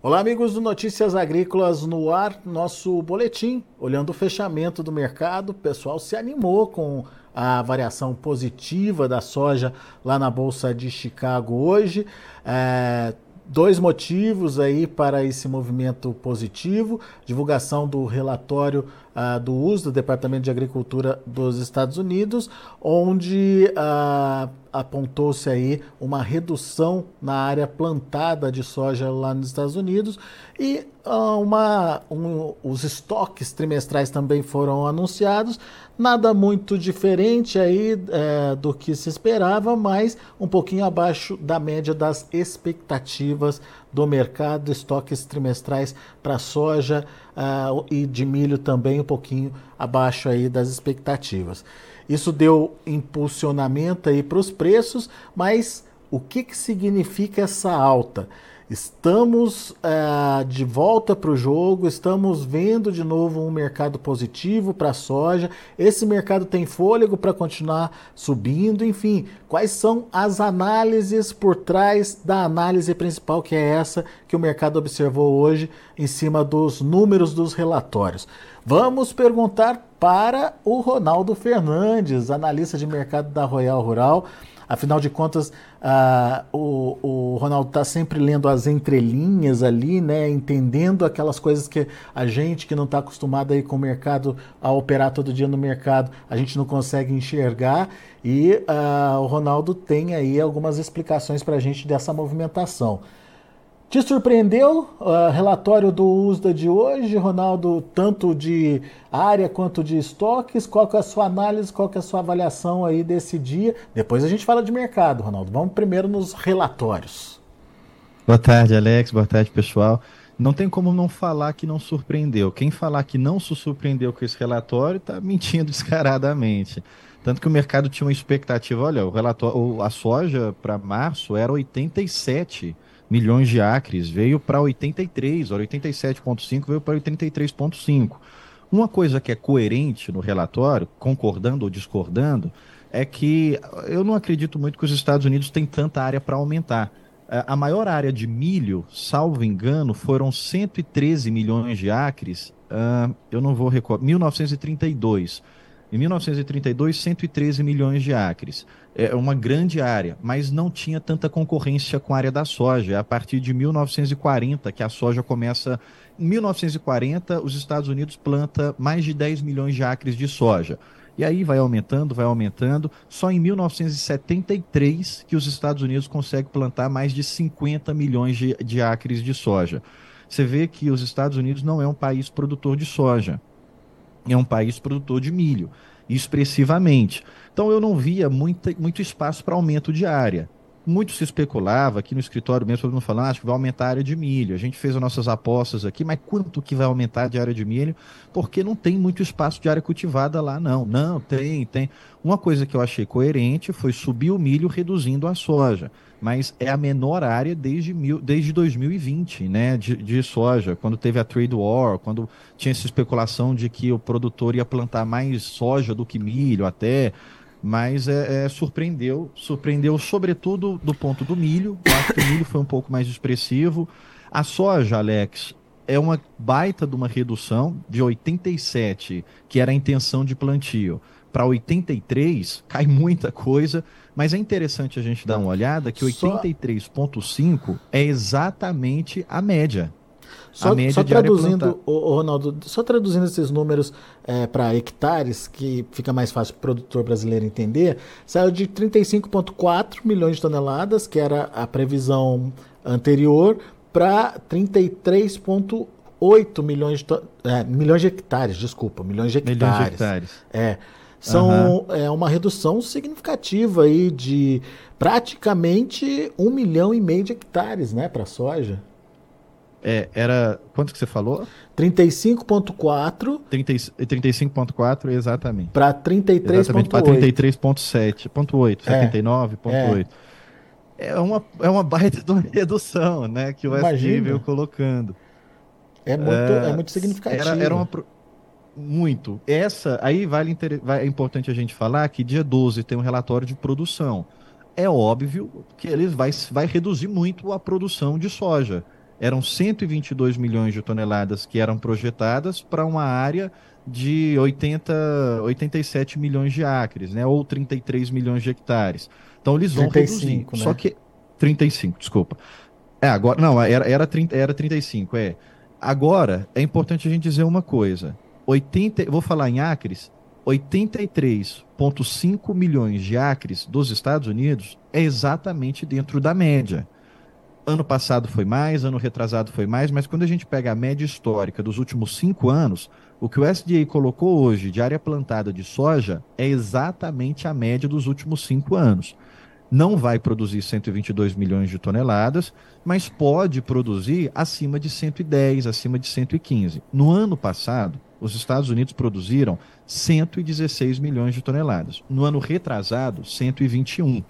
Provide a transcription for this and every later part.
Olá, amigos do Notícias Agrícolas no ar, nosso boletim, olhando o fechamento do mercado. O pessoal se animou com a variação positiva da soja lá na Bolsa de Chicago hoje. É, dois motivos aí para esse movimento positivo: divulgação do relatório uh, do uso do Departamento de Agricultura dos Estados Unidos, onde uh, apontou-se aí uma redução na área plantada de soja lá nos Estados Unidos e uh, uma, um, os estoques trimestrais também foram anunciados. Nada muito diferente aí é, do que se esperava, mas um pouquinho abaixo da média das expectativas do mercado, estoques trimestrais para soja uh, e de milho também um pouquinho abaixo aí das expectativas. Isso deu impulsionamento aí para os preços, mas o que, que significa essa alta? Estamos uh, de volta para o jogo, estamos vendo de novo um mercado positivo para a soja. Esse mercado tem fôlego para continuar subindo. Enfim, quais são as análises por trás da análise principal, que é essa que o mercado observou hoje em cima dos números dos relatórios? Vamos perguntar para o Ronaldo Fernandes, analista de mercado da Royal Rural. Afinal de contas, uh, o, o Ronaldo está sempre lendo as entrelinhas ali, né? Entendendo aquelas coisas que a gente que não está acostumado aí com o mercado, a operar todo dia no mercado, a gente não consegue enxergar. E uh, o Ronaldo tem aí algumas explicações para a gente dessa movimentação. Te surpreendeu o uh, relatório do USDA de hoje, Ronaldo, tanto de área quanto de estoques? Qual é a sua análise, qual é a sua avaliação aí desse dia? Depois a gente fala de mercado, Ronaldo. Vamos primeiro nos relatórios. Boa tarde, Alex. Boa tarde, pessoal. Não tem como não falar que não surpreendeu. Quem falar que não se surpreendeu com esse relatório está mentindo descaradamente. Tanto que o mercado tinha uma expectativa, olha, o relatório, a soja para março era 87 milhões de acres, veio para 83, 87,5 veio para 83,5. Uma coisa que é coerente no relatório, concordando ou discordando, é que eu não acredito muito que os Estados Unidos têm tanta área para aumentar. É, a maior área de milho, salvo engano, foram 113 milhões de acres, uh, eu não vou recordar, 1932. Em 1932, 113 milhões de acres. É uma grande área, mas não tinha tanta concorrência com a área da soja. É a partir de 1940 que a soja começa. Em 1940, os Estados Unidos planta mais de 10 milhões de acres de soja. E aí vai aumentando, vai aumentando. Só em 1973 que os Estados Unidos conseguem plantar mais de 50 milhões de, de acres de soja. Você vê que os Estados Unidos não é um país produtor de soja é um país produtor de milho, expressivamente. Então eu não via muito espaço para aumento de área. Muito se especulava aqui no escritório mesmo, todo mundo falando, ah, acho que vai aumentar a área de milho. A gente fez as nossas apostas aqui, mas quanto que vai aumentar de área de milho? Porque não tem muito espaço de área cultivada lá, não. Não, tem, tem. Uma coisa que eu achei coerente foi subir o milho reduzindo a soja mas é a menor área desde, mil, desde 2020, né, de, de, soja, quando teve a trade war, quando tinha essa especulação de que o produtor ia plantar mais soja do que milho até, mas é, é, surpreendeu, surpreendeu sobretudo do ponto do milho, eu acho que o milho foi um pouco mais expressivo, a soja, Alex, é uma baita de uma redução de 87, que era a intenção de plantio, para 83, cai muita coisa, mas é interessante a gente dar uma olhada que 83,5 é exatamente a média. Só, só traduzindo, o, Ronaldo, só traduzindo esses números é, para hectares, que fica mais fácil para o produtor brasileiro entender, saiu de 35,4 milhões de toneladas, que era a previsão anterior, para 33,8 milhões de, é, milhões de hectares, desculpa, milhões de hectares. Milhões de hectares. É. São uhum. é, uma redução significativa aí de praticamente um milhão e meio de hectares, né, para soja. É, era. Quanto que você falou? 35,4. 35,4, exatamente. Para 33,8. Para 33,7. 8, é, 79,8. É. é. uma, é uma baita redução, né? Que o SG veio colocando. É muito, é, é muito significativo. Era, era uma, muito. Essa, aí vale é importante a gente falar que dia 12 tem um relatório de produção. É óbvio que ele vai, vai reduzir muito a produção de soja. Eram 122 milhões de toneladas que eram projetadas para uma área de 80, 87 milhões de acres, né? Ou 33 milhões de hectares. Então eles vão 35, reduzir. Né? Só que 35, desculpa. É, agora não, era era 30, era 35, é. Agora é importante a gente dizer uma coisa. 80, vou falar em acres, 83,5 milhões de acres dos Estados Unidos é exatamente dentro da média. Ano passado foi mais, ano retrasado foi mais, mas quando a gente pega a média histórica dos últimos cinco anos, o que o SDA colocou hoje de área plantada de soja é exatamente a média dos últimos cinco anos. Não vai produzir 122 milhões de toneladas, mas pode produzir acima de 110, acima de 115. No ano passado, os Estados Unidos produziram 116 milhões de toneladas. No ano retrasado, 121.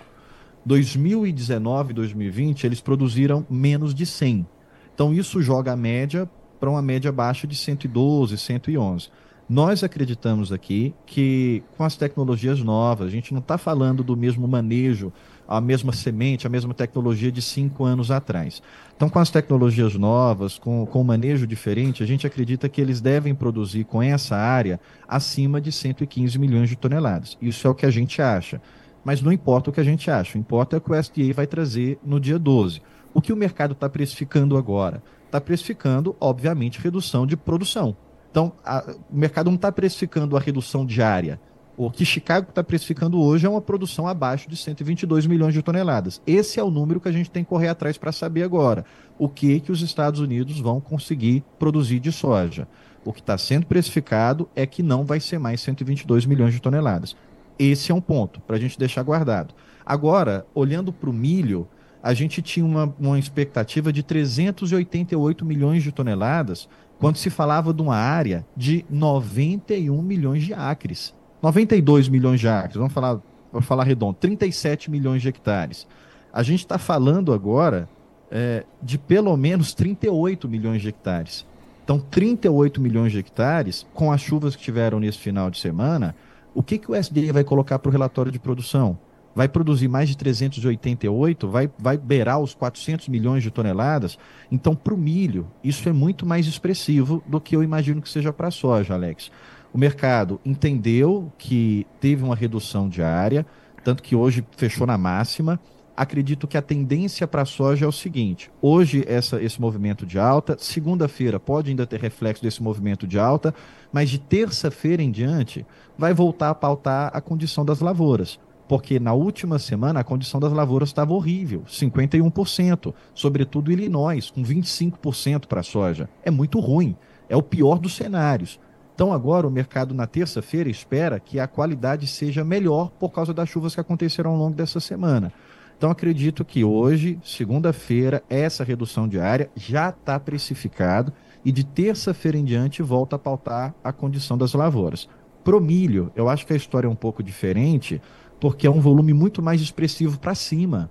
2019 e 2020, eles produziram menos de 100. Então, isso joga a média para uma média baixa de 112, 111. Nós acreditamos aqui que com as tecnologias novas, a gente não está falando do mesmo manejo, a mesma semente, a mesma tecnologia de cinco anos atrás. Então, com as tecnologias novas, com, com o manejo diferente, a gente acredita que eles devem produzir com essa área acima de 115 milhões de toneladas. Isso é o que a gente acha. Mas não importa o que a gente acha, importa é o que o SDA vai trazer no dia 12. O que o mercado está precificando agora? Está precificando, obviamente, redução de produção. Então, a, o mercado não está precificando a redução diária. O que Chicago está precificando hoje é uma produção abaixo de 122 milhões de toneladas. Esse é o número que a gente tem que correr atrás para saber agora. O que, que os Estados Unidos vão conseguir produzir de soja. O que está sendo precificado é que não vai ser mais 122 milhões de toneladas. Esse é um ponto para a gente deixar guardado. Agora, olhando para o milho, a gente tinha uma, uma expectativa de 388 milhões de toneladas quando se falava de uma área de 91 milhões de acres. 92 milhões de acres, vamos falar, vamos falar redondo, 37 milhões de hectares. A gente está falando agora é, de pelo menos 38 milhões de hectares. Então, 38 milhões de hectares, com as chuvas que tiveram nesse final de semana, o que, que o SDA vai colocar para o relatório de produção? vai produzir mais de 388, vai, vai beirar os 400 milhões de toneladas. Então, para o milho, isso é muito mais expressivo do que eu imagino que seja para a soja, Alex. O mercado entendeu que teve uma redução diária, tanto que hoje fechou na máxima. Acredito que a tendência para a soja é o seguinte: hoje essa, esse movimento de alta, segunda-feira pode ainda ter reflexo desse movimento de alta, mas de terça-feira em diante vai voltar a pautar a condição das lavouras porque na última semana a condição das lavouras estava horrível, 51%, sobretudo Illinois, com 25% para a soja. É muito ruim, é o pior dos cenários. Então agora o mercado na terça-feira espera que a qualidade seja melhor por causa das chuvas que aconteceram ao longo dessa semana. Então acredito que hoje, segunda-feira, essa redução diária já está precificado e de terça-feira em diante volta a pautar a condição das lavouras. Pro milho, eu acho que a história é um pouco diferente, porque é um volume muito mais expressivo para cima.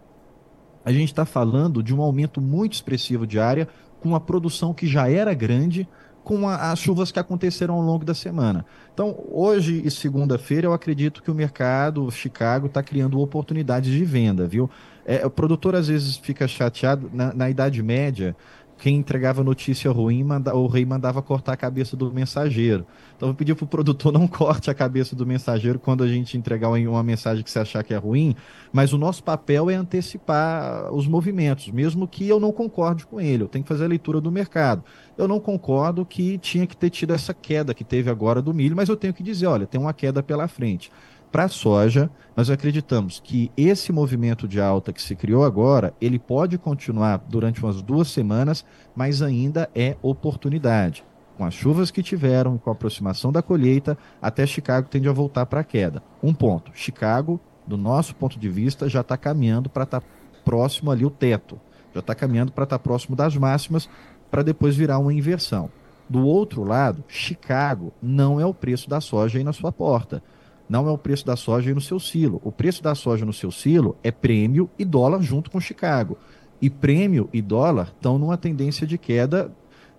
A gente está falando de um aumento muito expressivo de área, com a produção que já era grande, com a, as chuvas que aconteceram ao longo da semana. Então, hoje e segunda-feira, eu acredito que o mercado Chicago está criando oportunidades de venda, viu? É, o produtor às vezes fica chateado. Na, na Idade Média, quem entregava notícia ruim, manda, o rei mandava cortar a cabeça do mensageiro. Então eu pedi para o produtor não corte a cabeça do mensageiro quando a gente entregar uma mensagem que você achar que é ruim, mas o nosso papel é antecipar os movimentos, mesmo que eu não concorde com ele, eu tenho que fazer a leitura do mercado. Eu não concordo que tinha que ter tido essa queda que teve agora do milho, mas eu tenho que dizer, olha, tem uma queda pela frente para a soja, nós acreditamos que esse movimento de alta que se criou agora, ele pode continuar durante umas duas semanas, mas ainda é oportunidade. Com as chuvas que tiveram, com a aproximação da colheita, até Chicago tende a voltar para a queda. Um ponto: Chicago, do nosso ponto de vista, já está caminhando para estar tá próximo ali o teto, já está caminhando para estar tá próximo das máximas, para depois virar uma inversão. Do outro lado, Chicago não é o preço da soja aí na sua porta não é o preço da soja no seu silo. O preço da soja no seu silo é prêmio e dólar junto com Chicago. E prêmio e dólar estão numa tendência de queda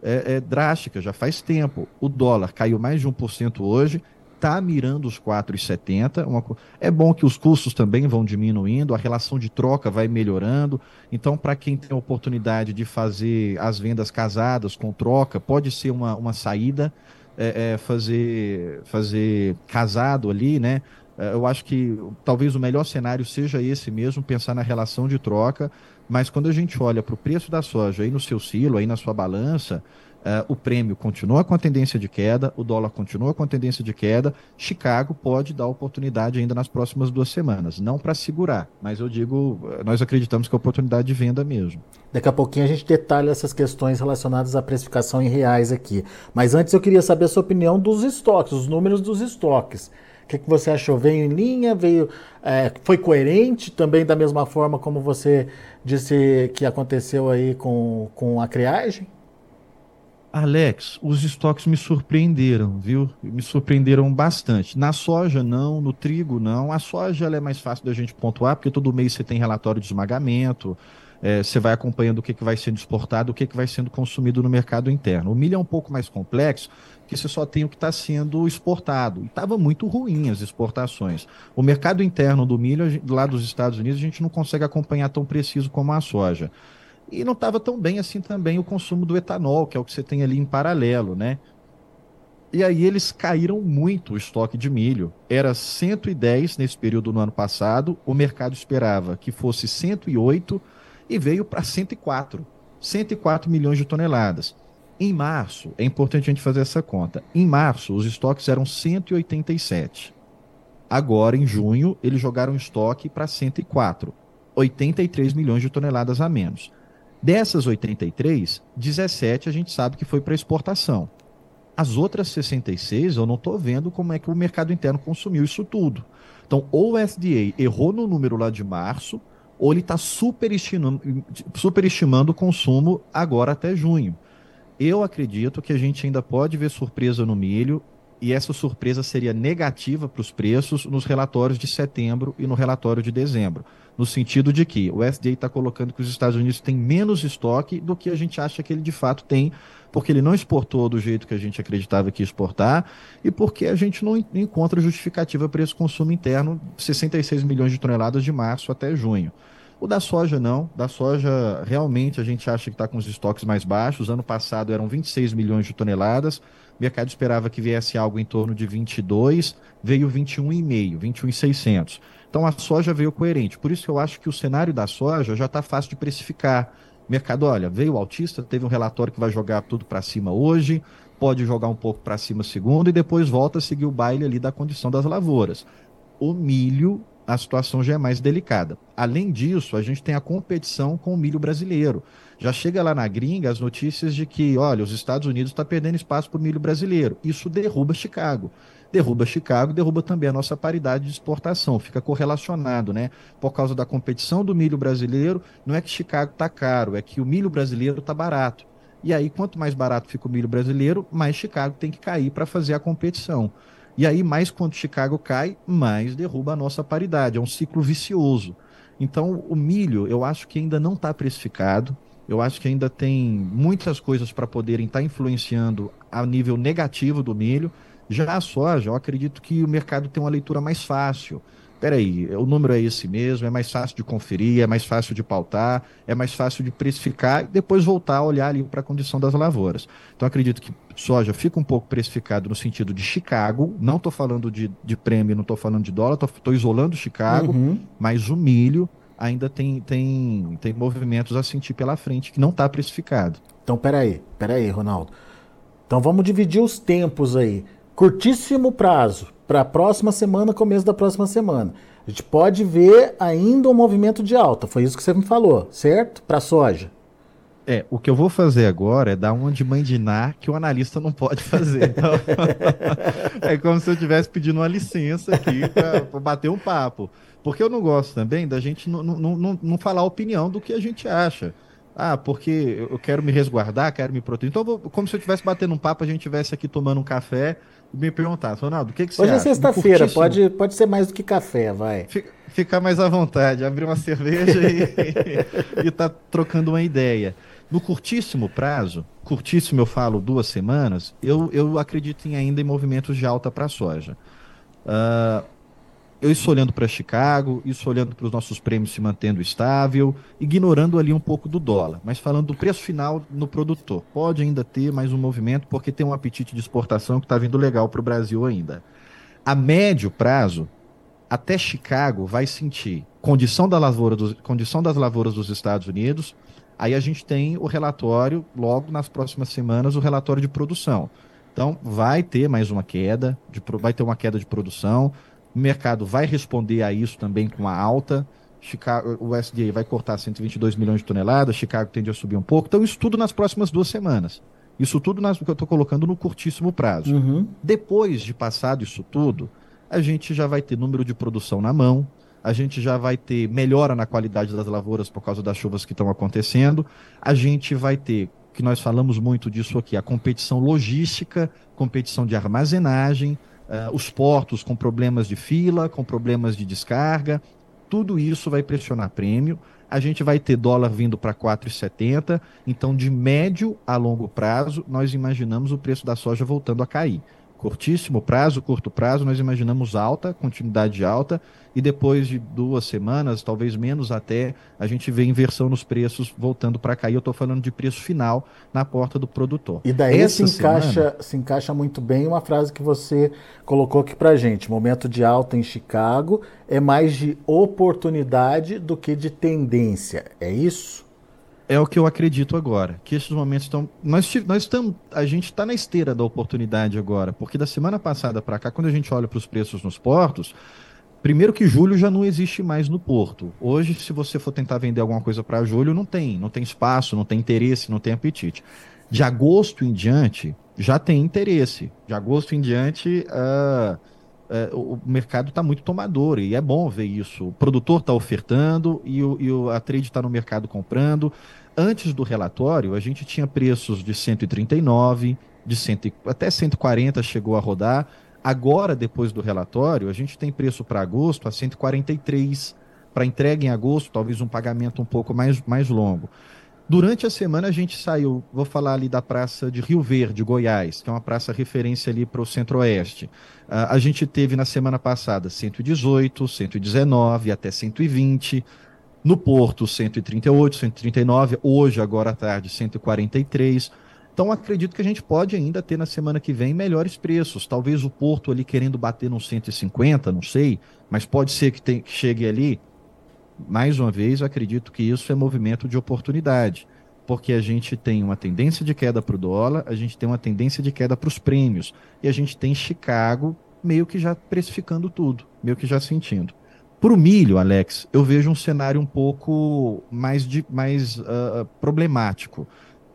é, é, drástica, já faz tempo. O dólar caiu mais de 1% hoje, está mirando os 4,70. Uma... É bom que os custos também vão diminuindo, a relação de troca vai melhorando. Então, para quem tem a oportunidade de fazer as vendas casadas com troca, pode ser uma, uma saída. É, é, fazer, fazer casado ali, né? É, eu acho que talvez o melhor cenário seja esse mesmo, pensar na relação de troca. Mas quando a gente olha para o preço da soja aí no seu silo, aí na sua balança, Uh, o prêmio continua com a tendência de queda, o dólar continua com a tendência de queda. Chicago pode dar oportunidade ainda nas próximas duas semanas. Não para segurar, mas eu digo, nós acreditamos que é oportunidade de venda mesmo. Daqui a pouquinho a gente detalha essas questões relacionadas à precificação em reais aqui. Mas antes eu queria saber a sua opinião dos estoques, os números dos estoques. O que, que você achou? Veio em linha? Veio, é, foi coerente também da mesma forma como você disse que aconteceu aí com, com a criagem? Alex, os estoques me surpreenderam, viu? Me surpreenderam bastante. Na soja, não. No trigo, não. A soja é mais fácil da gente pontuar, porque todo mês você tem relatório de esmagamento, é, você vai acompanhando o que, que vai sendo exportado, o que, que vai sendo consumido no mercado interno. O milho é um pouco mais complexo, porque você só tem o que está sendo exportado. E estava muito ruim as exportações. O mercado interno do milho, lá dos Estados Unidos, a gente não consegue acompanhar tão preciso como a soja. E não estava tão bem assim também o consumo do etanol, que é o que você tem ali em paralelo, né? E aí eles caíram muito o estoque de milho. Era 110 nesse período no ano passado, o mercado esperava que fosse 108 e veio para 104. 104 milhões de toneladas. Em março, é importante a gente fazer essa conta. Em março, os estoques eram 187. Agora, em junho, eles jogaram estoque para 104. 83 milhões de toneladas a menos. Dessas 83, 17 a gente sabe que foi para exportação. As outras 66, eu não estou vendo como é que o mercado interno consumiu isso tudo. Então, ou o SDA errou no número lá de março, ou ele está superestimando, superestimando o consumo agora até junho. Eu acredito que a gente ainda pode ver surpresa no milho, e essa surpresa seria negativa para os preços nos relatórios de setembro e no relatório de dezembro no sentido de que o FDA está colocando que os Estados Unidos têm menos estoque do que a gente acha que ele de fato tem, porque ele não exportou do jeito que a gente acreditava que ia exportar e porque a gente não encontra justificativa para esse consumo interno, 66 milhões de toneladas de março até junho. O da soja não, da soja realmente a gente acha que está com os estoques mais baixos. Ano passado eram 26 milhões de toneladas, o mercado esperava que viesse algo em torno de 22, veio 21,5, 21,600. Então a soja veio coerente. Por isso que eu acho que o cenário da soja já está fácil de precificar. Mercado, olha, veio o altista, teve um relatório que vai jogar tudo para cima hoje, pode jogar um pouco para cima segundo e depois volta a seguir o baile ali da condição das lavouras. O milho, a situação já é mais delicada. Além disso, a gente tem a competição com o milho brasileiro. Já chega lá na gringa as notícias de que, olha, os Estados Unidos está perdendo espaço para o milho brasileiro. Isso derruba Chicago derruba Chicago, derruba também a nossa paridade de exportação, fica correlacionado, né? Por causa da competição do milho brasileiro, não é que Chicago está caro, é que o milho brasileiro está barato. E aí, quanto mais barato fica o milho brasileiro, mais Chicago tem que cair para fazer a competição. E aí, mais quando Chicago cai, mais derruba a nossa paridade. É um ciclo vicioso. Então, o milho, eu acho que ainda não está precificado. Eu acho que ainda tem muitas coisas para poderem estar tá influenciando a nível negativo do milho. Já a soja, eu acredito que o mercado tem uma leitura mais fácil. Peraí, o número é esse mesmo, é mais fácil de conferir, é mais fácil de pautar, é mais fácil de precificar e depois voltar a olhar ali para a condição das lavouras. Então acredito que soja fica um pouco precificado no sentido de Chicago, não estou falando de, de prêmio, não estou falando de dólar, estou isolando Chicago, uhum. mas o milho ainda tem, tem, tem movimentos a sentir pela frente que não está precificado. Então peraí, peraí, Ronaldo. Então vamos dividir os tempos aí curtíssimo prazo, para a próxima semana, começo da próxima semana. A gente pode ver ainda um movimento de alta, foi isso que você me falou, certo? Para soja. É, o que eu vou fazer agora é dar uma de mandinar que o analista não pode fazer. Então, é como se eu estivesse pedindo uma licença aqui para bater um papo. Porque eu não gosto também da gente não, não, não, não falar a opinião do que a gente acha. Ah, porque eu quero me resguardar, quero me proteger. Então, vou, como se eu estivesse batendo um papo, a gente estivesse aqui tomando um café me perguntar, Ronaldo, o que, que você Hoje é acha? é sexta-feira, pode, pode ser mais do que café, vai. Fica, ficar mais à vontade, abrir uma cerveja e, e tá trocando uma ideia. No curtíssimo prazo, curtíssimo eu falo duas semanas, eu, eu acredito em ainda em movimentos de alta para a soja. Uh, eu estou olhando para Chicago, estou olhando para os nossos prêmios se mantendo estável, ignorando ali um pouco do dólar, mas falando do preço final no produtor. Pode ainda ter mais um movimento, porque tem um apetite de exportação que está vindo legal para o Brasil ainda. A médio prazo, até Chicago vai sentir condição, da lavoura dos, condição das lavouras dos Estados Unidos, aí a gente tem o relatório, logo nas próximas semanas, o relatório de produção. Então, vai ter mais uma queda, de, vai ter uma queda de produção, o mercado vai responder a isso também com a alta. Chicago, o SDA vai cortar 122 milhões de toneladas, Chicago tende a subir um pouco. Então, isso tudo nas próximas duas semanas. Isso tudo nas, que eu estou colocando no curtíssimo prazo. Uhum. Depois de passado isso tudo, a gente já vai ter número de produção na mão, a gente já vai ter melhora na qualidade das lavouras por causa das chuvas que estão acontecendo, a gente vai ter, que nós falamos muito disso aqui, a competição logística, competição de armazenagem, uh, os portos com problemas de fila, com problemas de descarga, tudo isso vai pressionar prêmio. A gente vai ter dólar vindo para 4,70, então de médio a longo prazo, nós imaginamos o preço da soja voltando a cair curtíssimo prazo, curto prazo, nós imaginamos alta, continuidade alta, e depois de duas semanas, talvez menos até, a gente vê inversão nos preços voltando para cair. Eu estou falando de preço final na porta do produtor. E daí Essa se encaixa, semana... se encaixa muito bem uma frase que você colocou aqui para gente. Momento de alta em Chicago é mais de oportunidade do que de tendência. É isso? É o que eu acredito agora. Que esses momentos estão. Nós, nós estamos. A gente está na esteira da oportunidade agora. Porque da semana passada para cá, quando a gente olha para os preços nos portos, primeiro que julho já não existe mais no porto. Hoje, se você for tentar vender alguma coisa para julho, não tem. Não tem espaço, não tem interesse, não tem apetite. De agosto em diante, já tem interesse. De agosto em diante. Uh, é, o mercado está muito tomador e é bom ver isso. O produtor está ofertando e, o, e o, a trade está no mercado comprando. Antes do relatório, a gente tinha preços de 139, de 100, até 140 chegou a rodar. Agora, depois do relatório, a gente tem preço para agosto a 143, para entrega em agosto, talvez um pagamento um pouco mais, mais longo. Durante a semana a gente saiu, vou falar ali da praça de Rio Verde, Goiás, que é uma praça referência ali para o centro-oeste. Uh, a gente teve na semana passada 118, 119, até 120. No Porto, 138, 139. Hoje, agora à tarde, 143. Então, acredito que a gente pode ainda ter na semana que vem melhores preços. Talvez o Porto ali querendo bater nos 150, não sei, mas pode ser que, tem, que chegue ali mais uma vez, eu acredito que isso é movimento de oportunidade, porque a gente tem uma tendência de queda para o dólar, a gente tem uma tendência de queda para os prêmios, e a gente tem Chicago meio que já precificando tudo, meio que já sentindo. Para o milho, Alex, eu vejo um cenário um pouco mais, de, mais uh, problemático.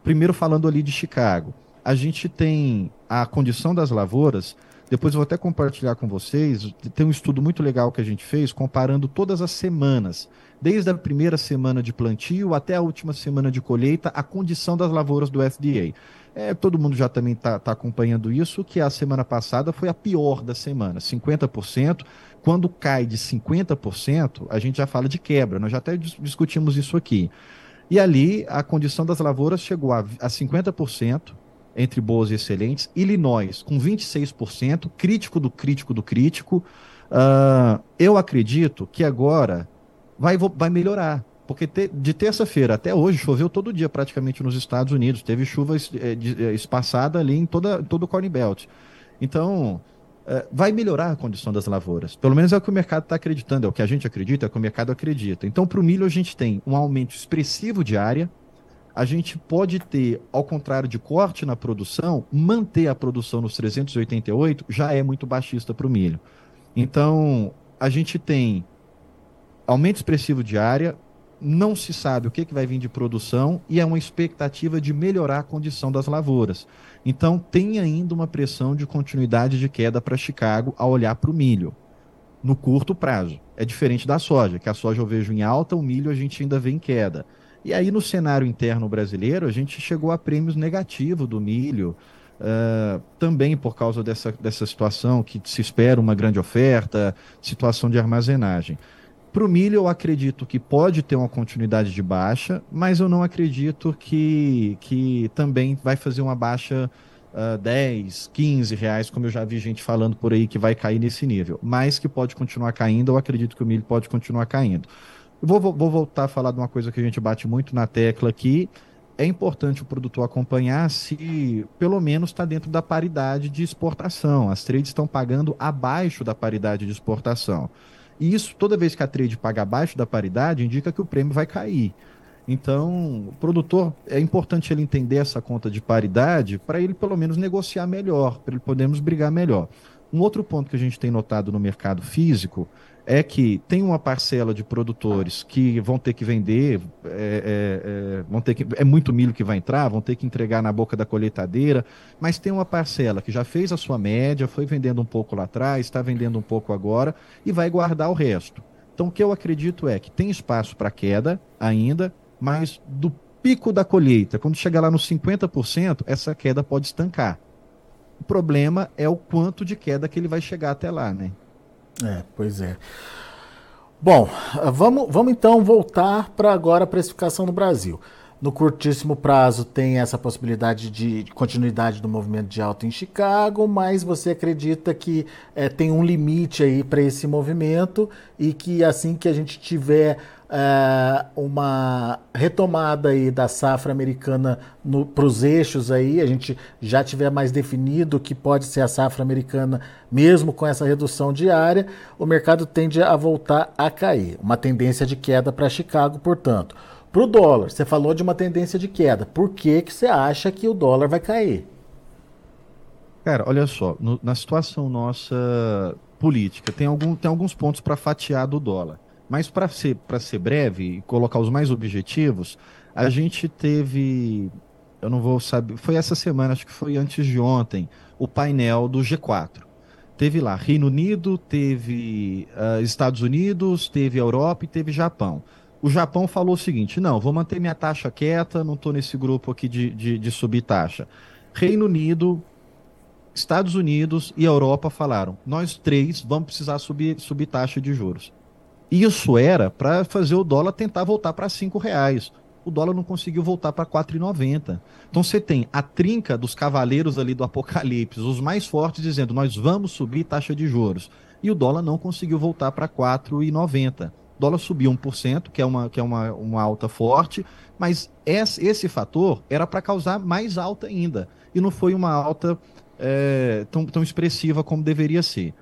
Primeiro, falando ali de Chicago, a gente tem a condição das lavouras depois eu vou até compartilhar com vocês. Tem um estudo muito legal que a gente fez comparando todas as semanas, desde a primeira semana de plantio até a última semana de colheita, a condição das lavouras do FDA. É, todo mundo já também está tá acompanhando isso, que a semana passada foi a pior da semana, 50%. Quando cai de 50%, a gente já fala de quebra, nós já até discutimos isso aqui. E ali a condição das lavouras chegou a, a 50%, entre boas e excelentes. Illinois, com 26%, crítico do crítico do crítico. Uh, eu acredito que agora vai, vai melhorar. Porque te, de terça-feira até hoje choveu todo dia praticamente nos Estados Unidos. Teve chuva é, é, espaçada ali em toda, todo o Corn Belt. Então, é, vai melhorar a condição das lavouras. Pelo menos é o que o mercado está acreditando, é o que a gente acredita, é o que o mercado acredita. Então, para o milho, a gente tem um aumento expressivo de área, a gente pode ter, ao contrário de corte na produção, manter a produção nos 388 já é muito baixista para o milho. Então, a gente tem aumento expressivo de área, não se sabe o que, que vai vir de produção e é uma expectativa de melhorar a condição das lavouras. Então, tem ainda uma pressão de continuidade de queda para Chicago ao olhar para o milho, no curto prazo. É diferente da soja, que a soja eu vejo em alta, o milho a gente ainda vê em queda. E aí, no cenário interno brasileiro, a gente chegou a prêmios negativos do milho. uh, também por causa dessa, dessa situação que se espera uma grande oferta, situação de armazenagem. Para o milho, eu acredito que pode ter uma continuidade de baixa, mas eu não acredito que, que também vai fazer uma baixa uh, 10, 15 reais, como eu já vi gente falando por aí que vai cair nesse nível. Mas que pode continuar caindo, eu acredito que o milho pode continuar caindo. Vou, vou voltar a falar de uma coisa que a gente bate muito na tecla aqui, é importante o produtor acompanhar se pelo menos está dentro da paridade de exportação. As trades estão pagando abaixo da paridade de exportação. E isso, toda vez que a trade paga abaixo da paridade, indica que o prêmio vai cair. Então, o produtor, é importante ele entender essa conta de paridade para ele pelo menos negociar melhor, para ele podermos brigar melhor. Um outro ponto que a gente tem notado no mercado físico é que tem uma parcela de produtores que vão ter que vender, é, é, é, vão ter que, é muito milho que vai entrar, vão ter que entregar na boca da colheitadeira, mas tem uma parcela que já fez a sua média, foi vendendo um pouco lá atrás, está vendendo um pouco agora e vai guardar o resto. Então, o que eu acredito é que tem espaço para queda ainda, mas do pico da colheita, quando chegar lá nos 50%, essa queda pode estancar. O problema é o quanto de queda que ele vai chegar até lá, né? É, pois é. Bom, vamos, vamos então voltar para agora a precificação no Brasil. No curtíssimo prazo tem essa possibilidade de continuidade do movimento de alta em Chicago, mas você acredita que é, tem um limite aí para esse movimento e que assim que a gente tiver é, uma retomada aí da safra americana para os eixos aí, a gente já tiver mais definido que pode ser a safra americana, mesmo com essa redução diária, o mercado tende a voltar a cair. Uma tendência de queda para Chicago, portanto. Para o dólar, você falou de uma tendência de queda. Por que, que você acha que o dólar vai cair? Cara, olha só, no, na situação nossa política, tem, algum, tem alguns pontos para fatiar do dólar. Mas para ser, ser breve e colocar os mais objetivos, a gente teve, eu não vou saber, foi essa semana, acho que foi antes de ontem, o painel do G4. Teve lá Reino Unido, teve uh, Estados Unidos, teve Europa e teve Japão. O Japão falou o seguinte: não, vou manter minha taxa quieta, não estou nesse grupo aqui de, de, de subir taxa. Reino Unido, Estados Unidos e Europa falaram: nós três vamos precisar subir, subir taxa de juros. Isso era para fazer o dólar tentar voltar para cinco reais. O dólar não conseguiu voltar para 4,90. Então você tem a trinca dos cavaleiros ali do Apocalipse, os mais fortes, dizendo nós vamos subir taxa de juros. E o dólar não conseguiu voltar para 4,90. O dólar subiu 1%, que é uma, que é uma, uma alta forte, mas esse, esse fator era para causar mais alta ainda. E não foi uma alta é, tão, tão expressiva como deveria ser.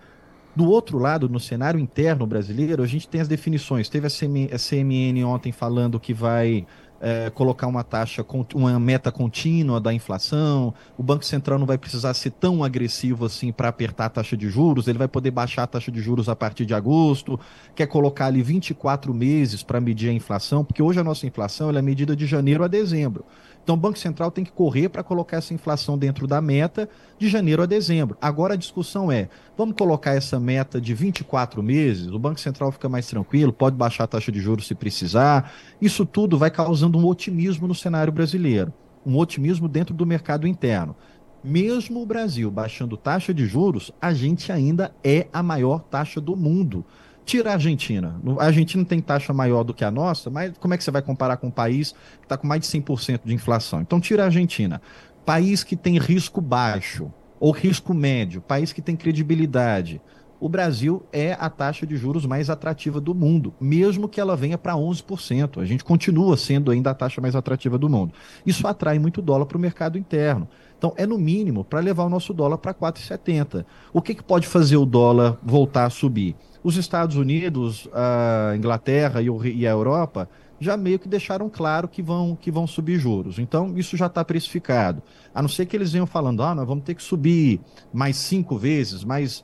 Do outro lado, no cenário interno brasileiro, a gente tem as definições. Teve a, CM, a CMN ontem falando que vai é, colocar uma taxa, uma meta contínua da inflação. O Banco Central não vai precisar ser tão agressivo assim para apertar a taxa de juros, ele vai poder baixar a taxa de juros a partir de agosto. Quer colocar ali 24 meses para medir a inflação, porque hoje a nossa inflação é medida de janeiro a dezembro. Então o Banco Central tem que correr para colocar essa inflação dentro da meta de janeiro a dezembro. Agora a discussão é: vamos colocar essa meta de 24 meses? O Banco Central fica mais tranquilo, pode baixar a taxa de juros se precisar. Isso tudo vai causando um otimismo no cenário brasileiro, um otimismo dentro do mercado interno. Mesmo o Brasil baixando taxa de juros, a gente ainda é a maior taxa do mundo. Tira a Argentina. A Argentina tem taxa maior do que a nossa, mas como é que você vai comparar com um país que está com mais de 100% de inflação? Então, tira a Argentina. País que tem risco baixo ou risco médio, país que tem credibilidade. O Brasil é a taxa de juros mais atrativa do mundo, mesmo que ela venha para 11%. A gente continua sendo ainda a taxa mais atrativa do mundo. Isso atrai muito dólar para o mercado interno. Então, é no mínimo para levar o nosso dólar para 4,70. O que, que pode fazer o dólar voltar a subir? Os Estados Unidos, a Inglaterra e, o, e a Europa já meio que deixaram claro que vão, que vão subir juros. Então, isso já está precificado. A não ser que eles venham falando, ah, nós vamos ter que subir mais cinco vezes, mais.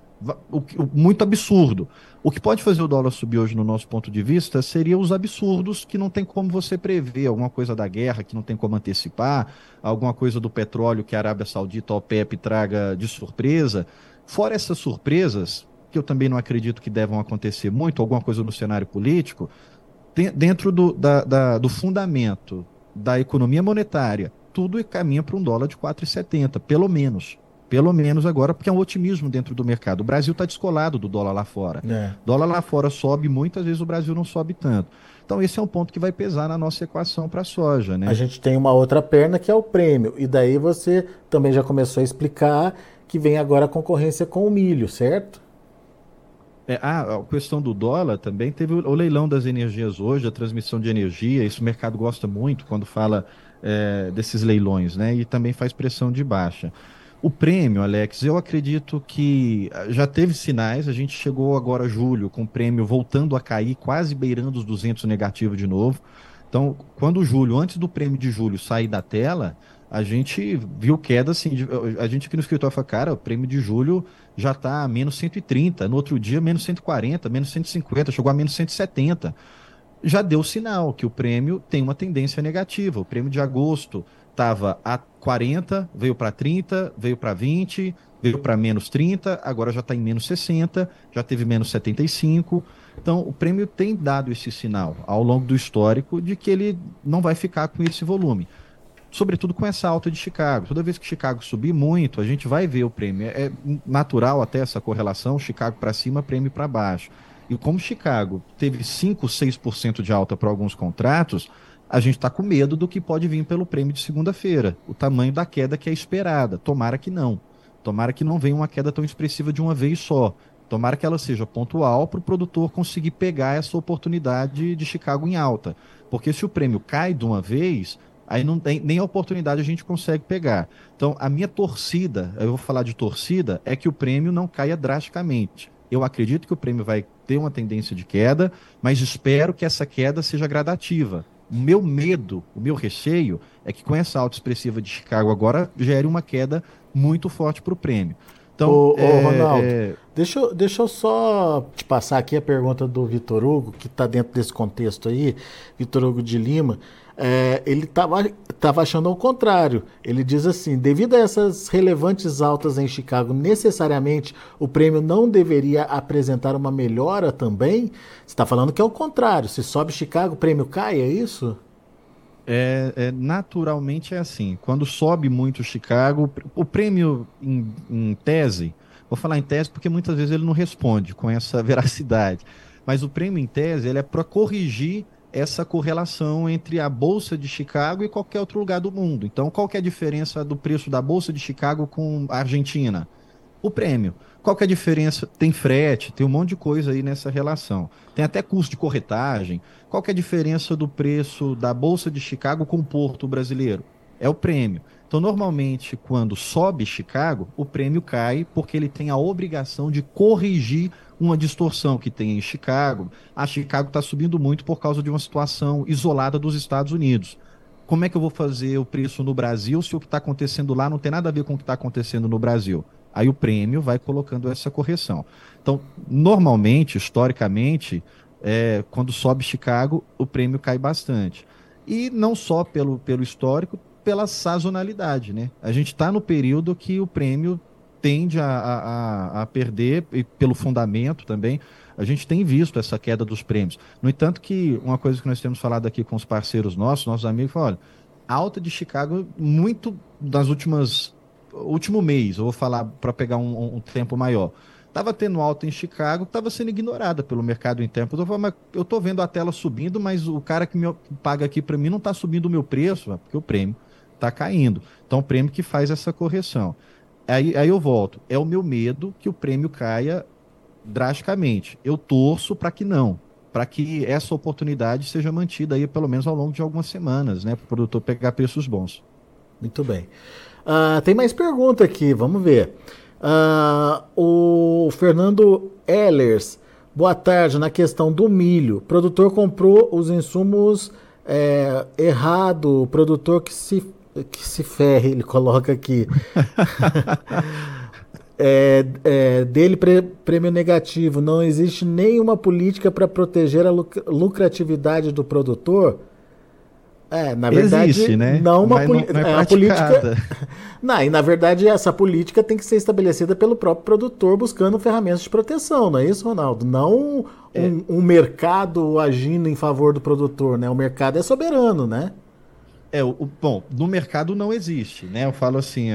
O, o, muito absurdo. O que pode fazer o dólar subir hoje, no nosso ponto de vista, seria os absurdos que não tem como você prever. Alguma coisa da guerra que não tem como antecipar, alguma coisa do petróleo que a Arábia Saudita, a OPEP, traga de surpresa. Fora essas surpresas, que eu também não acredito que devam acontecer muito, alguma coisa no cenário político, dentro do, da, da, do fundamento da economia monetária, tudo caminha para um dólar de 4,70, pelo menos. Pelo menos agora, porque é um otimismo dentro do mercado. O Brasil está descolado do dólar lá fora. É. Dólar lá fora sobe, muitas vezes o Brasil não sobe tanto. Então, esse é um ponto que vai pesar na nossa equação para a soja. Né? A gente tem uma outra perna que é o prêmio. E daí você também já começou a explicar que vem agora a concorrência com o milho, certo? É, a questão do dólar também teve o leilão das energias hoje, a transmissão de energia. Isso o mercado gosta muito quando fala é, desses leilões, né? E também faz pressão de baixa. O prêmio, Alex, eu acredito que ah, já teve sinais. A gente chegou agora, julho, com o prêmio voltando a cair, quase beirando os 200 negativos de novo. Então, quando julho, antes do prêmio de julho sair da tela, a gente viu queda assim. A gente aqui no escritório falou, cara, o prêmio de julho já está a menos 130, no outro dia, menos 140, menos 150, chegou a menos 170. Já deu sinal que o prêmio tem uma tendência negativa. O prêmio de agosto estava a 40, veio para 30, veio para 20, veio para menos 30, agora já está em menos 60, já teve menos 75. Então, o prêmio tem dado esse sinal ao longo do histórico de que ele não vai ficar com esse volume. Sobretudo com essa alta de Chicago. Toda vez que Chicago subir muito, a gente vai ver o prêmio. É natural até essa correlação, Chicago para cima, prêmio para baixo. E como Chicago teve 5, 6% de alta para alguns contratos, a gente está com medo do que pode vir pelo prêmio de segunda-feira, o tamanho da queda que é esperada. Tomara que não. Tomara que não venha uma queda tão expressiva de uma vez só. Tomara que ela seja pontual para o produtor conseguir pegar essa oportunidade de Chicago em alta. Porque se o prêmio cai de uma vez, aí não tem nem a oportunidade a gente consegue pegar. Então, a minha torcida, eu vou falar de torcida, é que o prêmio não caia drasticamente. Eu acredito que o prêmio vai ter uma tendência de queda, mas espero que essa queda seja gradativa o meu medo, o meu receio é que com essa alta expressiva de Chicago agora gere uma queda muito forte para o prêmio. Então, ô, é, ô Ronaldo, é... deixa, deixa eu só te passar aqui a pergunta do Vitor Hugo, que está dentro desse contexto aí, Vitor Hugo de Lima é, ele estava achando ao contrário. Ele diz assim: devido a essas relevantes altas em Chicago, necessariamente o prêmio não deveria apresentar uma melhora também? Você está falando que é o contrário. Se sobe Chicago, o prêmio cai, é isso? É, é, naturalmente é assim. Quando sobe muito Chicago, o prêmio em, em, tese, vou falar em tese porque muitas vezes ele não responde com essa veracidade, mas o prêmio em tese ele é para corrigir essa correlação entre a Bolsa de Chicago e qualquer outro lugar do mundo. Então, qual que é a diferença do preço da Bolsa de Chicago com a Argentina? O prêmio. Qual que é a diferença? Tem frete, tem um monte de coisa aí nessa relação. Tem até custo de corretagem. Qual que é a diferença do preço da Bolsa de Chicago com o Porto brasileiro? É o prêmio. Então, normalmente, quando sobe Chicago, o prêmio cai porque ele tem a obrigação de corrigir uma distorção que tem em Chicago. A Chicago está subindo muito por causa de uma situação isolada dos Estados Unidos. Como é que eu vou fazer o preço no Brasil se o que está acontecendo lá não tem nada a ver com o que está acontecendo no Brasil? Aí o prêmio vai colocando essa correção. Então, normalmente, historicamente, é, quando sobe Chicago, o prêmio cai bastante. E não só pelo, pelo histórico, pela sazonalidade, né? A gente está no período que o prêmio tende a, a, a, perder, e pelo fundamento também, a gente tem visto essa queda dos prêmios. No entanto, que uma coisa que nós temos falado aqui com os parceiros nossos, nossos amigos, foi, olha, alta de Chicago, muito das últimas, último mês, eu vou falar para pegar um, um, tempo maior, estava tendo alta em Chicago, estava sendo ignorada pelo mercado interno. Eu estou eu tô vendo a tela subindo, mas o cara que me paga aqui para mim não está subindo o meu preço, porque o prêmio está caindo. Então, o prêmio que faz essa correção. Aí, aí eu volto. É o meu medo que o prêmio caia drasticamente. Eu torço para que não, para que essa oportunidade seja mantida aí pelo menos ao longo de algumas semanas, né, para o produtor pegar preços bons. Muito bem. Uh, tem mais pergunta aqui, vamos ver. Uh, o Fernando Ellers, boa tarde. Na questão do milho, o produtor comprou os insumos é, errado, o produtor que se que se ferre, ele coloca aqui. é, é, dele prêmio negativo. Não existe nenhuma política para proteger a lucratividade do produtor. É, na verdade, Existe, né? não uma não, não é, é política. não, e na verdade essa política tem que ser estabelecida pelo próprio produtor buscando ferramentas de proteção, não é isso, Ronaldo? Não é. um, um mercado agindo em favor do produtor, né? O mercado é soberano, né? É, o, bom, no mercado não existe, né? Eu falo assim,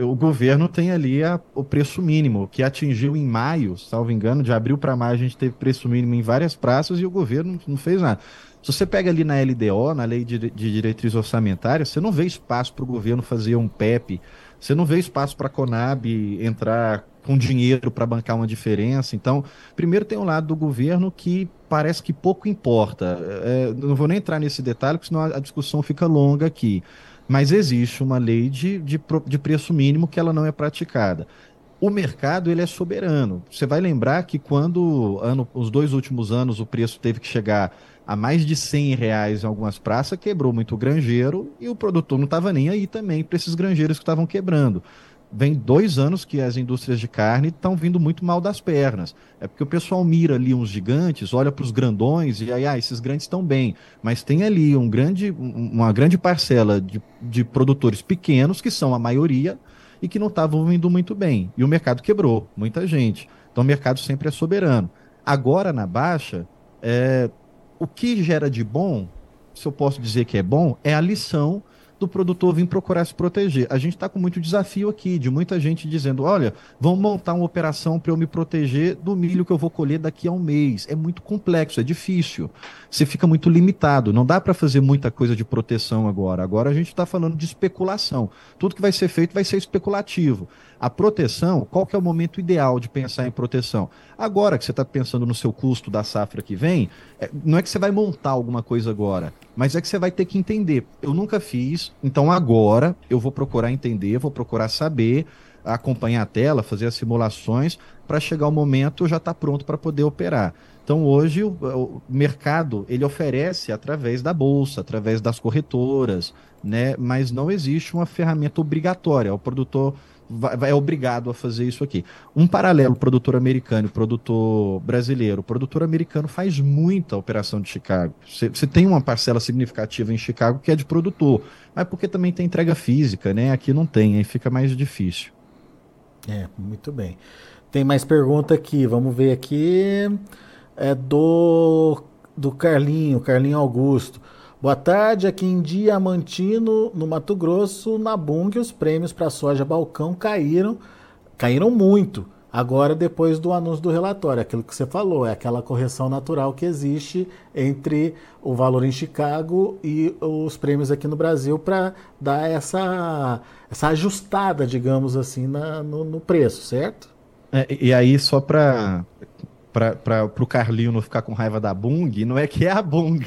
o governo tem ali a, o preço mínimo, que atingiu em maio, salvo engano, de abril para maio a gente teve preço mínimo em várias praças e o governo não fez nada. Se você pega ali na LDO, na Lei de, de Diretriz Orçamentária, você não vê espaço para o governo fazer um PEP, você não vê espaço para a Conab entrar com dinheiro para bancar uma diferença. Então, primeiro tem um lado do governo que parece que pouco importa. É, não vou nem entrar nesse detalhe, porque senão a, discussão fica longa aqui. Mas existe uma lei de, de, de preço mínimo que ela não é praticada. O mercado ele é soberano. Você vai lembrar que quando ano, os dois últimos anos o preço teve que chegar a mais de 100 reais em algumas praças, quebrou muito o granjeiro e o produtor não estava nem aí também para esses granjeiros que estavam quebrando vem dois anos que as indústrias de carne estão vindo muito mal das pernas. É porque o pessoal mira ali uns gigantes, olha para os grandões e aí, ah, esses grandes estão bem. Mas tem ali um grande, uma grande parcela de, de produtores pequenos, que são a maioria, e que não estavam vindo muito bem. E o mercado quebrou, muita gente. Então o mercado sempre é soberano. Agora, na baixa, é, o que gera de bom, se eu posso dizer que é bom, é a lição do produtor vir procurar se proteger. A gente está com muito desafio aqui, de muita gente dizendo: olha, vamos montar uma operação para eu me proteger do milho que eu vou colher daqui a um mês. É muito complexo, é difícil. Você fica muito limitado. Não dá para fazer muita coisa de proteção agora. Agora a gente está falando de especulação. Tudo que vai ser feito vai ser especulativo. A proteção, qual que é o momento ideal de pensar em proteção? Agora que você está pensando no seu custo da safra que vem, é, não é que você vai montar alguma coisa agora, mas é que você vai ter que entender. Eu nunca fiz, então agora eu vou procurar entender, vou procurar saber, acompanhar a tela, fazer as simulações, para chegar o momento já estar tá pronto para poder operar. Então hoje o, o, mercado ele oferece através da bolsa, através das corretoras, né? Mas não existe uma ferramenta obrigatória. O produtor vai, é obrigado a fazer isso aqui. Um paralelo produtor americano produtor brasileiro. O produtor americano faz muita operação de Chicago. Você tem uma parcela significativa em Chicago que é de produtor, mas porque também tem entrega física, né? Aqui não tem, aí fica mais difícil. É, muito bem. Tem mais pergunta aqui, vamos ver aqui. É do, do Carlinho, Carlinho Augusto. Boa tarde, aqui em Diamantino, no Mato Grosso, na Bung, os prêmios para soja balcão caíram, caíram muito. Agora, depois do anúncio do relatório, aquilo que você falou, é aquela correção natural que existe entre o valor em Chicago e os prêmios aqui no Brasil para dar essa, essa ajustada, digamos assim, na, no, no preço, certo? É, e aí, só para para o Carlinho não ficar com raiva da Bung, não é que é a Bung.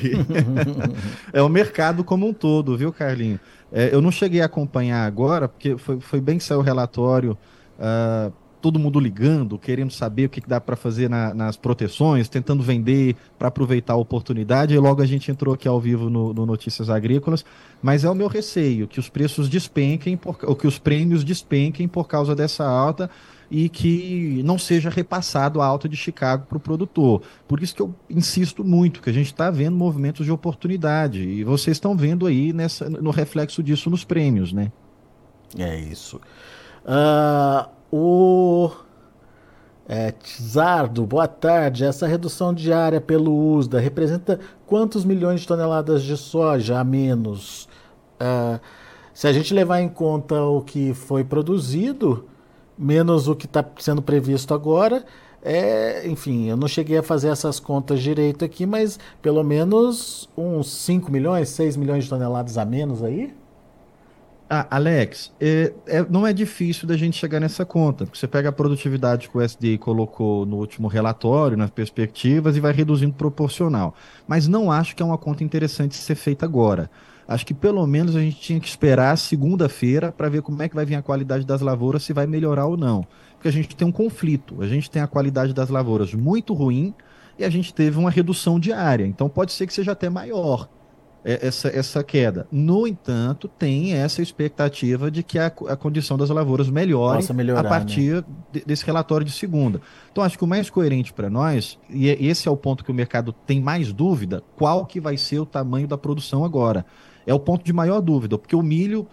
é o mercado como um todo, viu, Carlinho? É, eu não cheguei a acompanhar agora, porque foi, foi bem que saiu o relatório, uh, todo mundo ligando, querendo saber o que, que dá para fazer na, nas proteções, tentando vender para aproveitar a oportunidade, e logo a gente entrou aqui ao vivo no, no Notícias Agrícolas, mas é o meu receio, que os preços despenquem, por, ou que os prêmios despenquem por causa dessa alta, e que não seja repassado a alta de Chicago para o produtor. Por isso que eu insisto muito que a gente está vendo movimentos de oportunidade e vocês estão vendo aí nessa, no reflexo disso nos prêmios, né? É isso. Uh, o é, Tizardo, boa tarde. Essa redução diária pelo USDA representa quantos milhões de toneladas de soja a menos? Uh, se a gente levar em conta o que foi produzido, menos o que está sendo previsto agora. É, enfim, eu não cheguei a fazer essas contas direito aqui, mas pelo menos uns 5 milhões, 6 milhões de toneladas a menos aí? Ah, Alex, é, é, não é difícil da gente chegar nessa conta, você pega a produtividade que o SDI colocou no último relatório, nas perspectivas, e vai reduzindo proporcional. Mas não acho que é uma conta interessante ser feita agora acho que pelo menos a gente tinha que esperar segunda-feira para ver como é que vai vir a qualidade das lavouras, se vai melhorar ou não. Porque a gente tem um conflito, a gente tem a qualidade das lavouras muito ruim e a gente teve uma redução diária. Então pode ser que seja até maior é, essa, essa queda. No entanto, tem essa expectativa de que a, a condição das lavouras melhore melhorar, a partir né? de, desse relatório de segunda. Então, acho que o mais coerente para nós, e esse é o ponto que o mercado tem mais dúvida, qual que vai ser o tamanho da produção agora é o ponto de maior dúvida, porque o milho,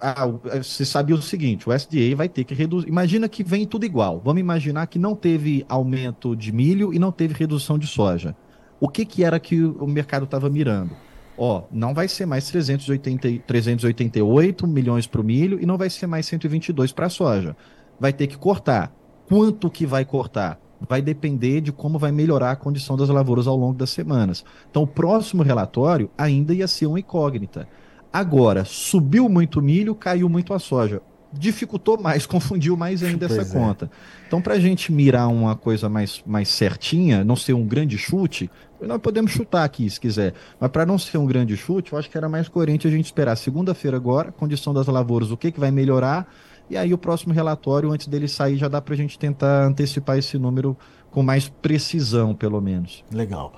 ah, você sabia o seguinte, o SDA vai ter que reduzir. Imagina que vem tudo igual. Vamos imaginar que não teve aumento de milho e não teve redução de soja. O que, que era que o mercado estava mirando? ó, não vai ser mais 380, 388 milhões para o milho e não vai ser mais 122 para a soja. Vai ter que cortar. Quanto que vai cortar? Vai depender de como vai melhorar a condição das lavouras ao longo das semanas. Então, o próximo relatório ainda ia ser uma incógnita. Agora, subiu muito milho, caiu muito a soja dificultou mais, confundiu mais ainda essa é. conta. Então, para a gente mirar uma coisa mais, mais certinha, não ser um grande chute, nós podemos chutar aqui se quiser, mas para não ser um grande chute, eu acho que era mais coerente a gente esperar segunda-feira agora, condição das lavouras, o que, que vai melhorar, e aí o próximo relatório, antes dele sair, já dá para a gente tentar antecipar esse número com mais precisão, pelo menos. Legal.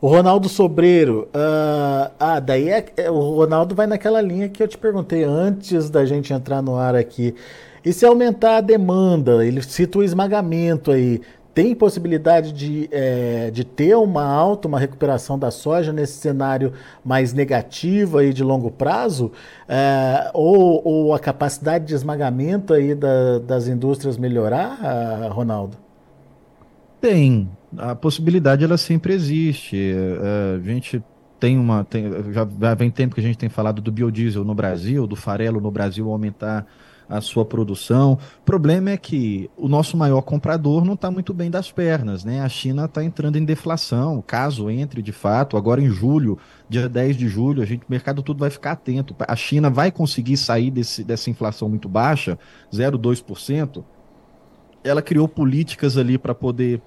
O Ronaldo Sobreiro, uh, ah, daí é, é, o Ronaldo vai naquela linha que eu te perguntei antes da gente entrar no ar aqui. E se aumentar a demanda, ele cita o esmagamento aí, tem possibilidade de, é, de ter uma alta, uma recuperação da soja nesse cenário mais negativo aí de longo prazo? É, ou, ou, a capacidade de esmagamento aí da, das indústrias melhorar, uh, Ronaldo? Tem, a possibilidade ela sempre existe. É, a gente tem uma. Tem, já vem tempo que a gente tem falado do biodiesel no Brasil, do farelo no Brasil aumentar a sua produção. O problema é que o nosso maior comprador não está muito bem das pernas, né? A China está entrando em deflação, caso entre de fato, agora em julho, dia 10 de julho, a gente, o mercado tudo vai ficar atento. A China vai conseguir sair desse, dessa inflação muito baixa, 0,2%. Ela criou políticas ali para poder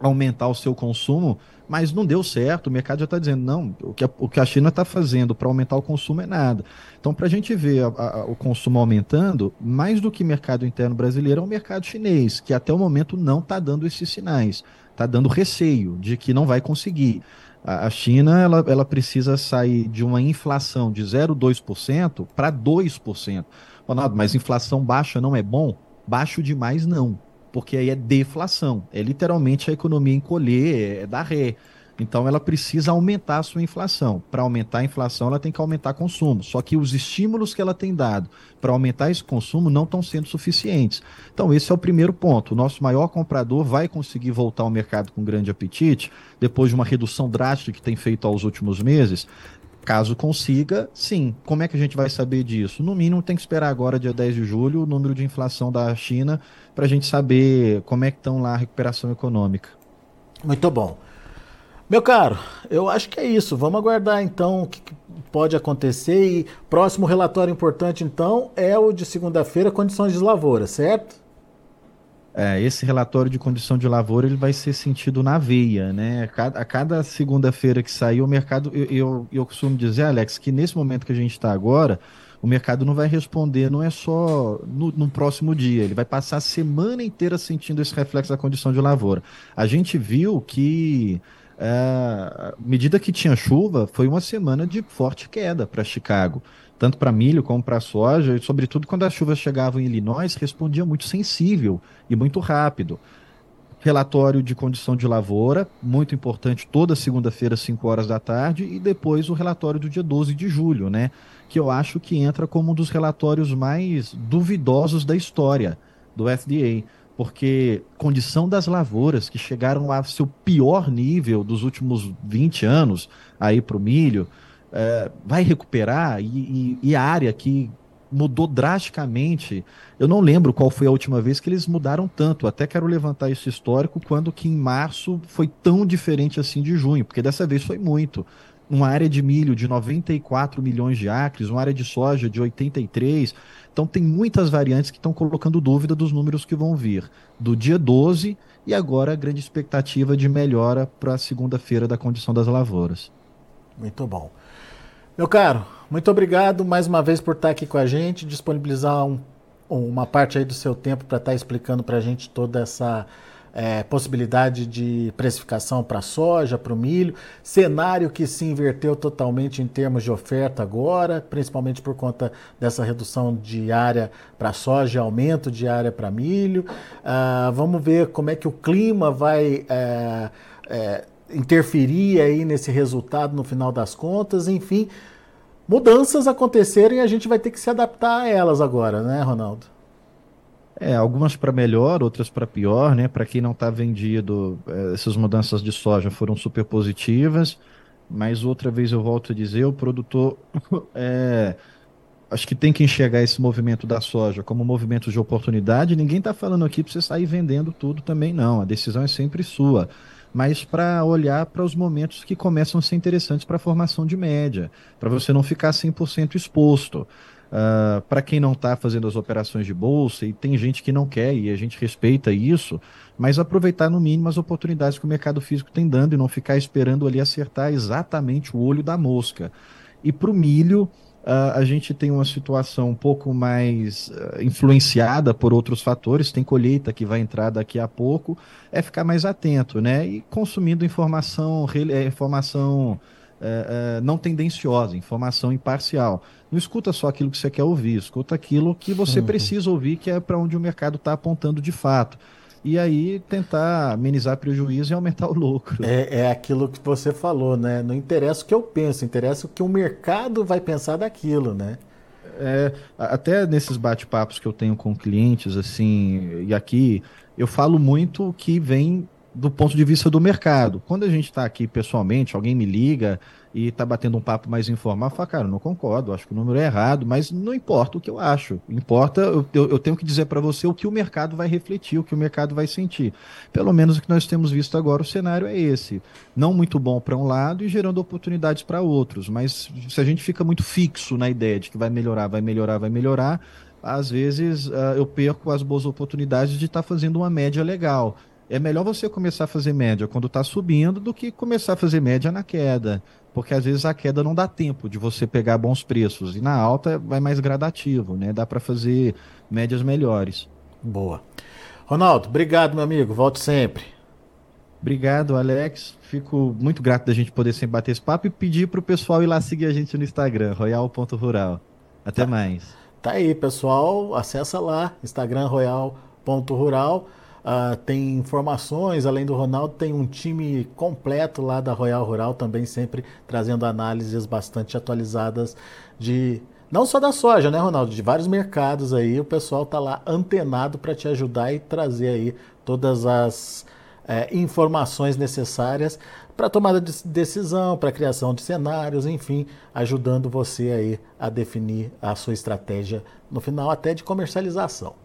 aumentar o seu consumo, mas não deu certo. O mercado já está dizendo, não, o que a, o que a China está fazendo para aumentar o consumo é nada. Então, para a gente ver a, a, o consumo aumentando, mais do que mercado interno brasileiro, é o mercado chinês, que até o momento não está dando esses sinais. Está dando receio de que não vai conseguir. A, China ela, ela precisa sair de uma inflação de 0,2% para 2%. Ronaldo, mas inflação baixa não é bom? Baixo demais não porque aí é deflação. É literalmente a economia encolher, é dar ré. Então ela precisa aumentar a sua inflação. Para aumentar a inflação, ela tem que aumentar consumo. Só que os estímulos que ela tem dado para aumentar esse consumo não estão sendo suficientes. Então, esse é o primeiro ponto. O nosso maior comprador vai conseguir voltar ao mercado com grande apetite, depois de uma redução drástica que tem feito aos últimos meses. Caso consiga, sim. Como é que a gente vai saber disso? No mínimo, tem que esperar agora, dia 10 de julho, o número de inflação da China, para a gente saber como é que estão lá a recuperação econômica. Muito bom. Meu caro, eu acho que é isso. Vamos aguardar então o que pode acontecer. E próximo relatório importante, então, é o de segunda-feira, condições de lavoura, certo? É, esse relatório de condição de lavoura ele vai ser sentido na veia, né? A cada, cada segunda-feira que sair o mercado, eu, eu, eu, costumo dizer, Alex, que nesse momento que a gente está agora, o mercado não vai responder, não é só no, no, próximo dia, ele vai passar a semana inteira sentindo esse reflexo da condição de lavoura. A gente viu que é, à medida que tinha chuva, foi uma semana de forte queda para Chicago tanto para milho como para soja, e sobretudo quando as chuvas chegavam em Illinois, respondia muito sensível e muito rápido. Relatório de condição de lavoura, muito importante, toda segunda-feira, 5 horas da tarde, e depois o relatório do dia 12 de julho, né? Que eu acho que entra como um dos relatórios mais duvidosos da história do FDA porque condição das lavouras que chegaram a seu pior nível dos últimos 20 anos aí para o milho, é, vai recuperar e, e, e, a área que mudou drasticamente. Eu não lembro qual foi a última vez que eles mudaram tanto. Até quero levantar esse histórico quando que em março foi tão diferente assim de junho, porque dessa vez foi muito. Uma área de milho de 94 milhões de acres, uma área de soja de 83. Então tem muitas variantes que estão colocando dúvida dos números que vão vir do dia 12 e agora a grande expectativa de melhora para a segunda-feira da condição das lavouras. Muito bom. Meu caro, muito obrigado mais uma vez por estar aqui com a gente, disponibilizar um, uma parte aí do seu tempo para estar explicando para a gente toda essa é, possibilidade de precificação para soja, para o milho, cenário que se inverteu totalmente em termos de oferta agora, principalmente por conta dessa redução de área para soja, aumento de área para milho. Uh, vamos ver como é que o clima vai é, é, interferir aí nesse resultado no final das contas, enfim, mudanças acontecerem e a gente vai ter que se adaptar a elas agora, né, Ronaldo? É, algumas para melhor, outras para pior, né? Para quem não está vendido, é, essas mudanças de soja foram super positivas. mas outra vez eu volto a dizer, o produtor é, acho que tem que enxergar esse movimento da soja como um movimento de oportunidade. Ninguém está falando aqui para você sair vendendo tudo também, não. A decisão é sempre sua. Mas para olhar para os momentos que começam a ser interessantes para a formação de média, para você não ficar 100% exposto. Uh, ah, para quem não está fazendo as operações de bolsa, e tem gente que não quer, e a gente respeita isso, mas aproveitar no mínimo as oportunidades que o mercado físico tem dando e não ficar esperando ali acertar exatamente o olho da mosca. E para o milho, Uh, a gente tem uma situação um pouco mais uh, influenciada por outros fatores, tem colheita que vai entrar daqui a pouco, é ficar mais atento, né? E consumindo informação, é, informação uh, não tendenciosa, informação imparcial. Não escuta só aquilo que você quer ouvir, escuta aquilo que você uhum. precisa ouvir, que é para onde o mercado está apontando de fato e aí tentar amenizar prejuízo e aumentar o lucro. É, é aquilo que você falou, né? Não interessa o que eu penso, interessa o que o mercado vai pensar daquilo, né? É, até nesses bate-papos que eu tenho com clientes, assim, e aqui eu falo muito que vem do ponto de vista do mercado. Quando a gente está aqui pessoalmente, alguém me liga e está batendo um papo mais informal, fala, cara, não concordo, acho que o número é errado, mas não importa o que eu acho. Importa, eu, eu, eu tenho que dizer para você o que o mercado vai refletir, o que o mercado vai sentir. Pelo menos o que nós temos visto agora, o cenário é esse. Não muito bom para um lado e gerando oportunidades para outros. Mas se a gente fica muito fixo na ideia de que vai melhorar, vai melhorar, vai melhorar, às vezes uh, eu perco as boas oportunidades de estar tá fazendo uma média legal é melhor você começar a fazer média quando está subindo do que começar a fazer média na queda porque às vezes a queda não dá tempo de você pegar bons preços e na alta vai mais gradativo, né? Dá para fazer médias melhores. Boa. Ronaldo, obrigado, meu amigo. Volte sempre. Obrigado, Alex. Fico muito grato da gente poder sempre bater esse papo e pedir para o pessoal ir lá seguir a gente no Instagram, royal.rural. Até tá. mais. Tá aí, pessoal. Acessa lá, Instagram royal.rural. Uh, tem informações, além do Ronaldo, tem um time completo lá da Royal Rural também, sempre trazendo análises bastante atualizadas de. Não só da soja, né, Ronaldo? De vários mercados aí, o pessoal tá lá antenado para te ajudar e trazer aí todas as é, informações necessárias para tomada de decisão, para criação de cenários, enfim, ajudando você aí a definir a sua estratégia no final até de comercialização.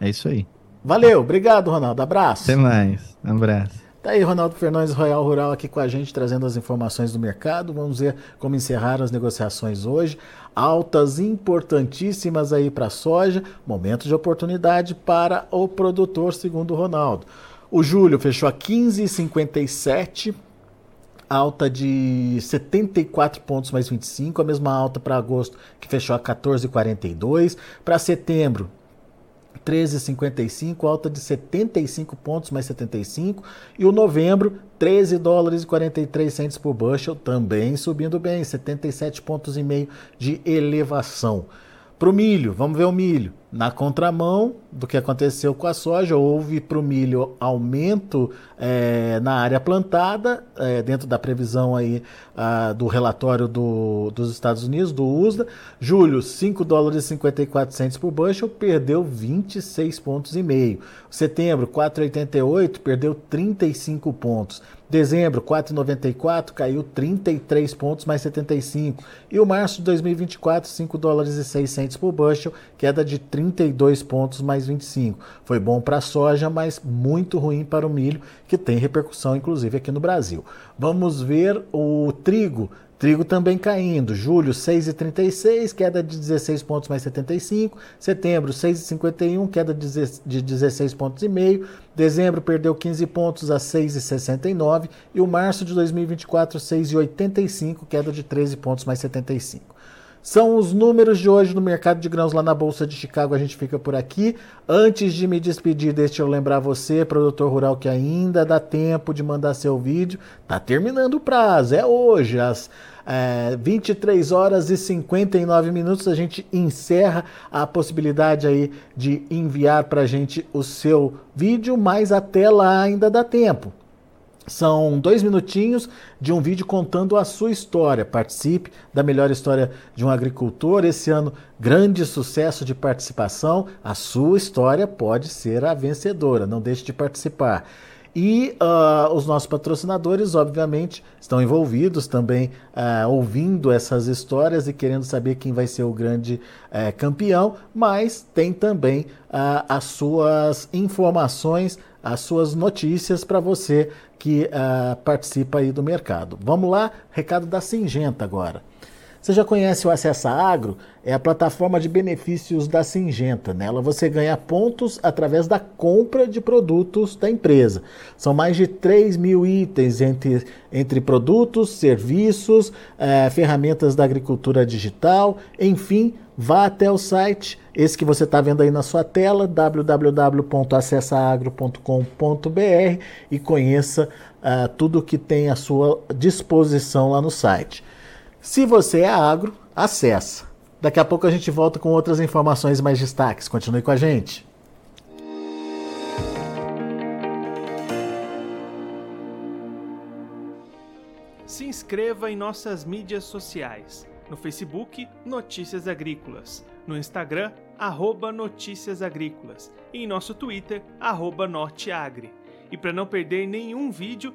É isso aí. Valeu, obrigado, Ronaldo. Abraço. Até mais. Um abraço. Tá aí, Ronaldo Fernandes, Royal Rural, aqui com a gente, trazendo as informações do mercado. Vamos ver como encerrar as negociações hoje. Altas importantíssimas aí para a soja. Momento de oportunidade para o produtor, segundo o Ronaldo. O julho fechou a 15,57, alta de 74 pontos mais 25, a mesma alta para agosto, que fechou a 14,42. Para setembro, 13,55, alta de 75 pontos mais 75. E o novembro, 13 dólares e 43 centes por bushel, também subindo bem, 77 pontos e meio de elevação. Para o milho, vamos ver o milho. Na contramão do que aconteceu com a soja, houve para o milho aumento é, na área plantada, é, dentro da previsão aí a, do relatório do, dos Estados Unidos, do USDA. Julho, 5 dólares e 54 centos por bushel, perdeu 26 pontos e meio. Setembro, 4,88, perdeu 35 pontos. Dezembro, 4,94, caiu 33 pontos mais 75. E o março de 2024, 5 dólares e 6 centos por bushel, queda de 30 32 pontos mais 25. Foi bom para a soja, mas muito ruim para o milho, que tem repercussão inclusive aqui no Brasil. Vamos ver o trigo. Trigo também caindo. Julho 6,36, queda de 16 pontos mais 75. Setembro 6,51, queda de 16 pontos e meio. Dezembro perdeu 15 pontos a 6,69 e o março de 2024 6,85, queda de 13 pontos mais 75. São os números de hoje no mercado de grãos lá na Bolsa de Chicago. A gente fica por aqui. Antes de me despedir, deixa eu lembrar você, produtor rural, que ainda dá tempo de mandar seu vídeo. Tá terminando o prazo, é hoje, às é, 23 horas e 59 minutos. A gente encerra a possibilidade aí de enviar para a gente o seu vídeo, mas até lá ainda dá tempo. São dois minutinhos de um vídeo contando a sua história. Participe da melhor história de um agricultor. Esse ano, grande sucesso de participação. A sua história pode ser a vencedora. Não deixe de participar. E uh, os nossos patrocinadores, obviamente, estão envolvidos também, uh, ouvindo essas histórias e querendo saber quem vai ser o grande uh, campeão, mas tem também as suas informações, as suas notícias para você que participa aí do mercado. Vamos lá, recado da Singenta agora. Você já conhece o Acessa Agro? É a plataforma de benefícios da Singenta. Nela você ganha pontos através da compra de produtos da empresa. São mais de 3 mil itens entre, entre produtos, serviços, eh, ferramentas da agricultura digital, enfim, vá até o site, esse que você está vendo aí na sua tela, www.acessaagro.com.br e conheça uh, tudo que tem à sua disposição lá no site. Se você é agro, acessa. Daqui a pouco a gente volta com outras informações mais destaques. Continue com a gente. Se inscreva em nossas mídias sociais. No Facebook, Notícias Agrícolas. No Instagram, arroba Notícias Agrícolas. E em nosso Twitter, arroba Norteagri. E para não perder nenhum vídeo,